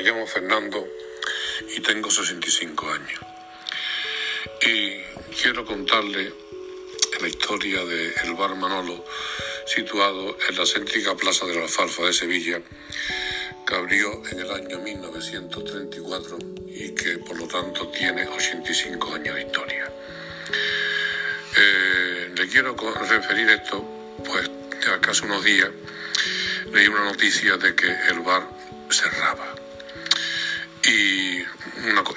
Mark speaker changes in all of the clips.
Speaker 1: Me llamo Fernando y tengo 65 años. Y quiero contarle la historia del bar Manolo, situado en la céntrica Plaza de la Alfalfa de Sevilla, que abrió en el año 1934 y que por lo tanto tiene 85 años de historia. Eh, le quiero referir esto, pues hace unos días leí una noticia de que el bar cerraba. Y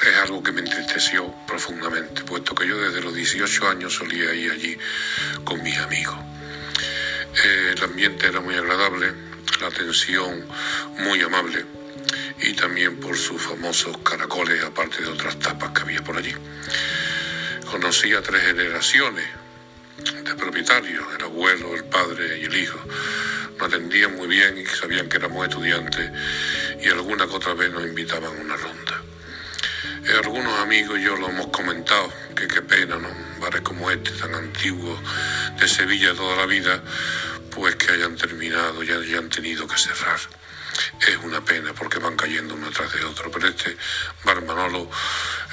Speaker 1: es algo que me entristeció profundamente, puesto que yo desde los 18 años solía ir allí con mis amigos. Eh, el ambiente era muy agradable, la atención muy amable y también por sus famosos caracoles, aparte de otras tapas que había por allí. Conocí a tres generaciones de propietarios, el abuelo, el padre y el hijo. Nos atendían muy bien y sabían que éramos estudiantes y alguna que otra vez nos invitaban a una ronda. Eh, algunos amigos yo lo hemos comentado, que qué pena, ¿no? Bares como este, tan antiguos, de Sevilla toda la vida, pues que hayan terminado y hayan tenido que cerrar. Es una pena porque van cayendo uno tras de otro, pero este bar Manolo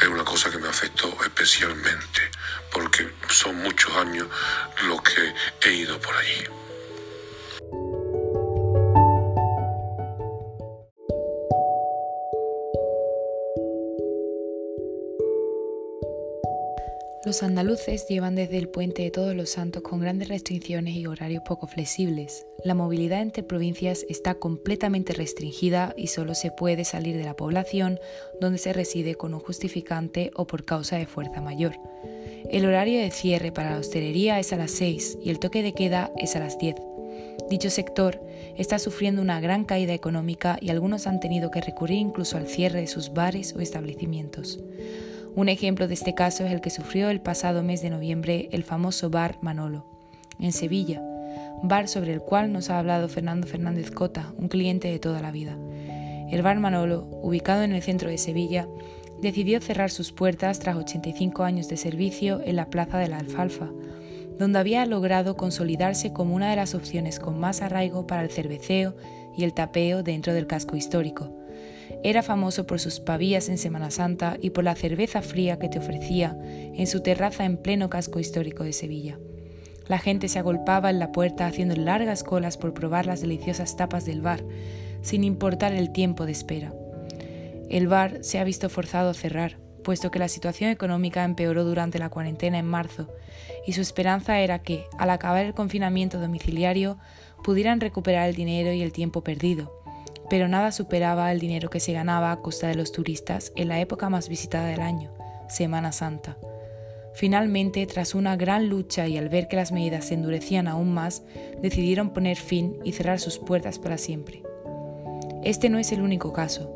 Speaker 1: es una cosa que me afectó especialmente, porque son muchos años los que he ido por allí.
Speaker 2: Los andaluces llevan desde el puente de Todos los Santos con grandes restricciones y horarios poco flexibles. La movilidad entre provincias está completamente restringida y solo se puede salir de la población donde se reside con un justificante o por causa de fuerza mayor. El horario de cierre para la hostelería es a las 6 y el toque de queda es a las 10. Dicho sector está sufriendo una gran caída económica y algunos han tenido que recurrir incluso al cierre de sus bares o establecimientos. Un ejemplo de este caso es el que sufrió el pasado mes de noviembre el famoso bar Manolo, en Sevilla, bar sobre el cual nos ha hablado Fernando Fernández Cota, un cliente de toda la vida. El bar Manolo, ubicado en el centro de Sevilla, decidió cerrar sus puertas tras 85 años de servicio en la Plaza de la Alfalfa, donde había logrado consolidarse como una de las opciones con más arraigo para el cerveceo y el tapeo dentro del casco histórico. Era famoso por sus pavías en Semana Santa y por la cerveza fría que te ofrecía en su terraza en pleno casco histórico de Sevilla. La gente se agolpaba en la puerta haciendo largas colas por probar las deliciosas tapas del bar, sin importar el tiempo de espera. El bar se ha visto forzado a cerrar, puesto que la situación económica empeoró durante la cuarentena en marzo, y su esperanza era que, al acabar el confinamiento domiciliario, pudieran recuperar el dinero y el tiempo perdido, pero nada superaba el dinero que se ganaba a costa de los turistas en la época más visitada del año, Semana Santa. Finalmente, tras una gran lucha y al ver que las medidas se endurecían aún más, decidieron poner fin y cerrar sus puertas para siempre. Este no es el único caso.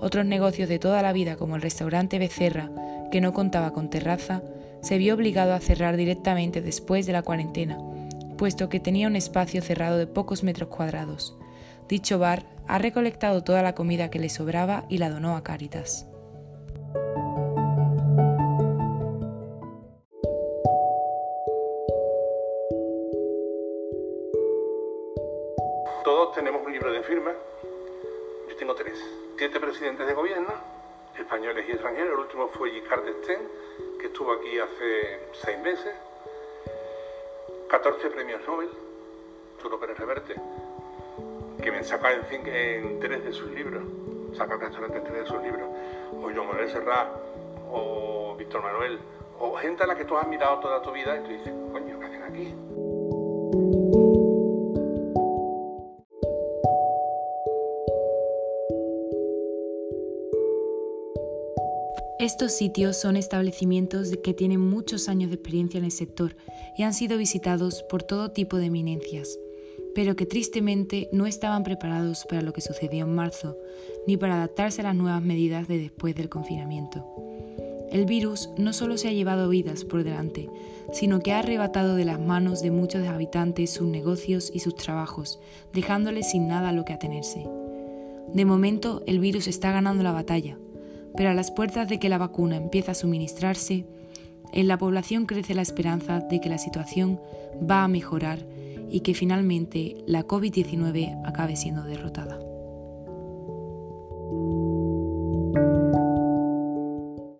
Speaker 2: Otros negocios de toda la vida, como el restaurante Becerra, que no contaba con terraza, se vio obligado a cerrar directamente después de la cuarentena, puesto que tenía un espacio cerrado de pocos metros cuadrados. Dicho bar ha recolectado toda la comida que le sobraba y la donó a Cáritas.
Speaker 3: Todos tenemos un libro de firma. Yo tengo tres. Siete presidentes de gobierno, españoles y extranjeros. El último fue Giscard d'Estaing, que estuvo aquí hace seis meses. 14 premios Nobel. Arturo Pérez Reverte, que me saca en, tres de sus libros, saca restaurante en tres de sus libros, o Joan Manuel Serrat, o Víctor Manuel, o gente a la que tú has mirado toda tu vida y tú dices, coño, ¿qué hacen aquí?
Speaker 2: Estos sitios son establecimientos que tienen muchos años de experiencia en el sector y han sido visitados por todo tipo de eminencias pero que tristemente no estaban preparados para lo que sucedió en marzo, ni para adaptarse a las nuevas medidas de después del confinamiento. El virus no solo se ha llevado vidas por delante, sino que ha arrebatado de las manos de muchos habitantes sus negocios y sus trabajos, dejándoles sin nada a lo que atenerse. De momento, el virus está ganando la batalla, pero a las puertas de que la vacuna empiece a suministrarse, en la población crece la esperanza de que la situación va a mejorar y que finalmente la COVID-19 acabe siendo derrotada.